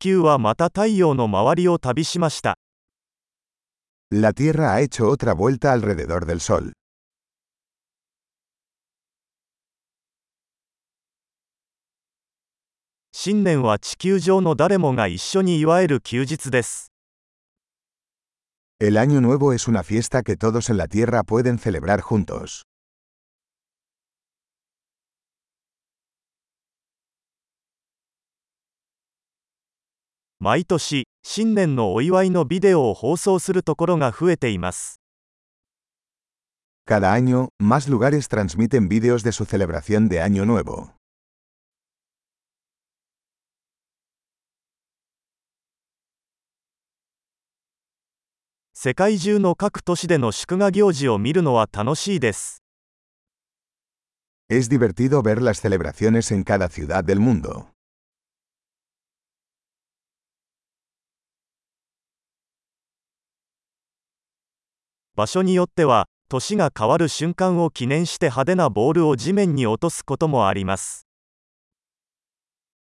球はまた太陽の周りを旅しました。La Tierra ha hecho otra vuelta alrededor del Sol. 新年は地球上の誰もが一緒に祝える休日です。El Año Nuevo es una fiesta que todos en la Tierra pueden celebrar juntos. 毎年、新年のお祝いのビデオを放送するところが増えています。Cada año, más lugares transmiten vídeos de su celebración de Año Nuevo. 世界中の各都市での祝賀行事を見るのは楽しいです。Es divertido ver las celebraciones en cada ciudad del mundo. 場所によっては、年が変わる瞬間を記念して派手なボールを地面に落とすこともあります。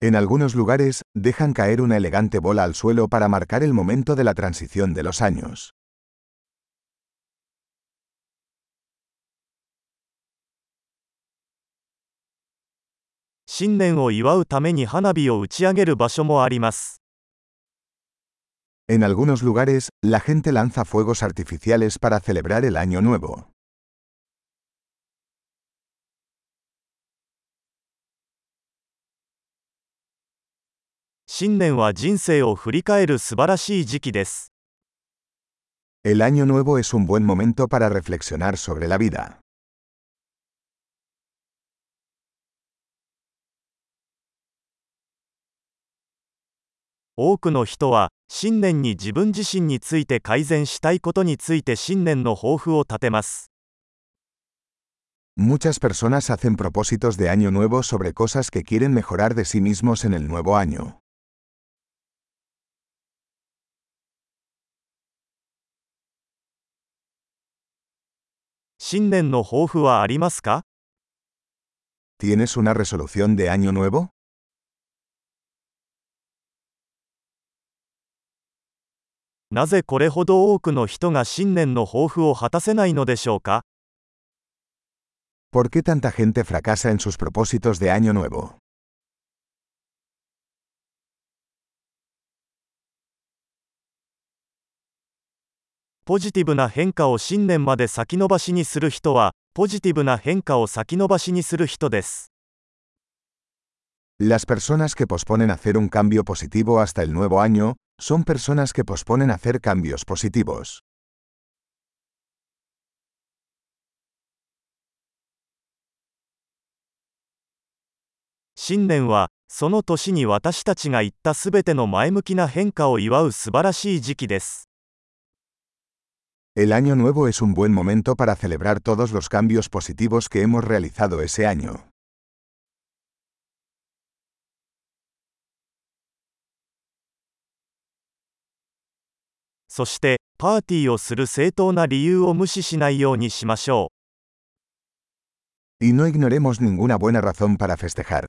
En algunos lugares, dejan caer una elegante bola al suelo para marcar el momento de la transición de los años. 新年を祝うために花火を打ち上げる場所もあります。En algunos lugares, la gente lanza fuegos artificiales para celebrar el Año Nuevo. 新年は人生を振り返る素晴らしい時期です。El Año Nuevo es un buen momento para reflexionar sobre la vida. 多くの人は新年に自分自身について改善したいことについて新年の抱負を立てます。Muchas personas hacen propósitos de año nuevo sobre cosas que quieren mejorar de sí mismos en el nuevo año. 新年の抱負はありますか ¿Tienes una resolución de año nuevo? なぜこれほど多くの人が新年の抱負を果たせないのでしょうか？¿Por qué tanta gente fracasa en sus propósitos de año nuevo? ポジティブな変化を新年まで先延ばしにする人は、ポジティブな変化を先延ばしにする人です。Las personas que posponen hacer un cambio positivo hasta el nuevo año son personas que posponen hacer cambios positivos. 新年はその年に私たちが言ったすべての前向きな変化を祝う素晴らしい時期です。El año nuevo es un buen momento para celebrar todos los cambios positivos que hemos realizado ese año. そして、パーティーをする正当な理由を無視しないようにしましょう。Y no ignoremos ninguna buena razón para festejar.